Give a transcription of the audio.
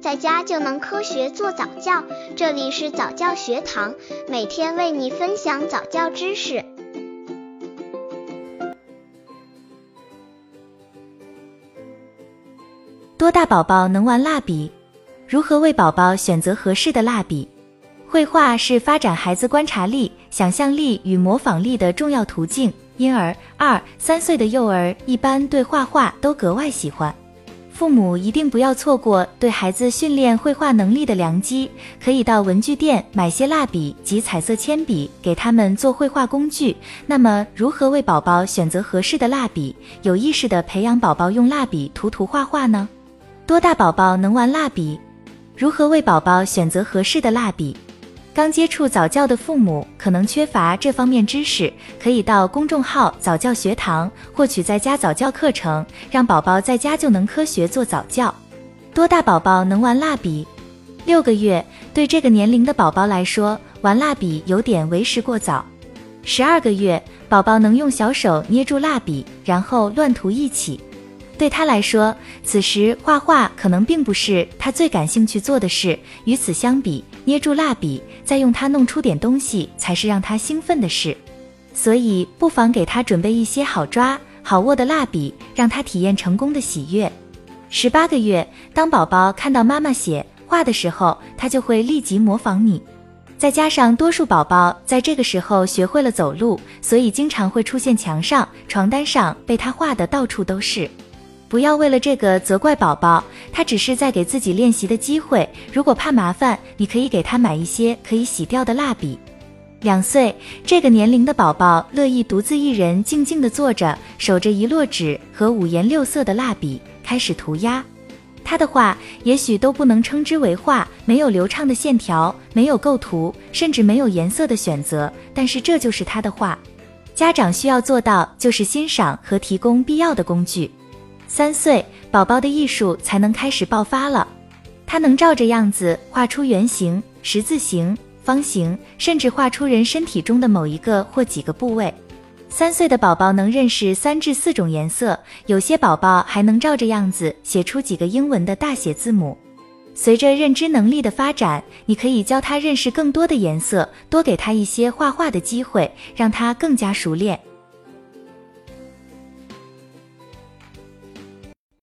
在家就能科学做早教。这里是早教学堂，每天为你分享早教知识。多大宝宝能玩蜡笔？如何为宝宝选择合适的蜡笔？绘画是发展孩子观察力、想象力与模仿力的重要途径，因而二三岁的幼儿一般对画画都格外喜欢。父母一定不要错过对孩子训练绘画能力的良机，可以到文具店买些蜡笔及彩色铅笔，给他们做绘画工具。那么，如何为宝宝选择合适的蜡笔，有意识地培养宝宝用蜡笔涂涂画画呢？多大宝宝能玩蜡笔？如何为宝宝选择合适的蜡笔？刚接触早教的父母可能缺乏这方面知识，可以到公众号早教学堂获取在家早教课程，让宝宝在家就能科学做早教。多大宝宝能玩蜡笔？六个月，对这个年龄的宝宝来说，玩蜡笔有点为时过早。十二个月，宝宝能用小手捏住蜡笔，然后乱涂一起。对他来说，此时画画可能并不是他最感兴趣做的事。与此相比，捏住蜡笔，再用它弄出点东西，才是让他兴奋的事。所以，不妨给他准备一些好抓、好握的蜡笔，让他体验成功的喜悦。十八个月，当宝宝看到妈妈写画的时候，他就会立即模仿你。再加上多数宝宝在这个时候学会了走路，所以经常会出现墙上、床单上被他画的到处都是。不要为了这个责怪宝宝，他只是在给自己练习的机会。如果怕麻烦，你可以给他买一些可以洗掉的蜡笔。两岁这个年龄的宝宝乐意独自一人静静地坐着，守着一摞纸和五颜六色的蜡笔开始涂鸦。他的画也许都不能称之为画，没有流畅的线条，没有构图，甚至没有颜色的选择，但是这就是他的画。家长需要做到就是欣赏和提供必要的工具。三岁宝宝的艺术才能开始爆发了，他能照着样子画出圆形、十字形、方形，甚至画出人身体中的某一个或几个部位。三岁的宝宝能认识三至四种颜色，有些宝宝还能照着样子写出几个英文的大写字母。随着认知能力的发展，你可以教他认识更多的颜色，多给他一些画画的机会，让他更加熟练。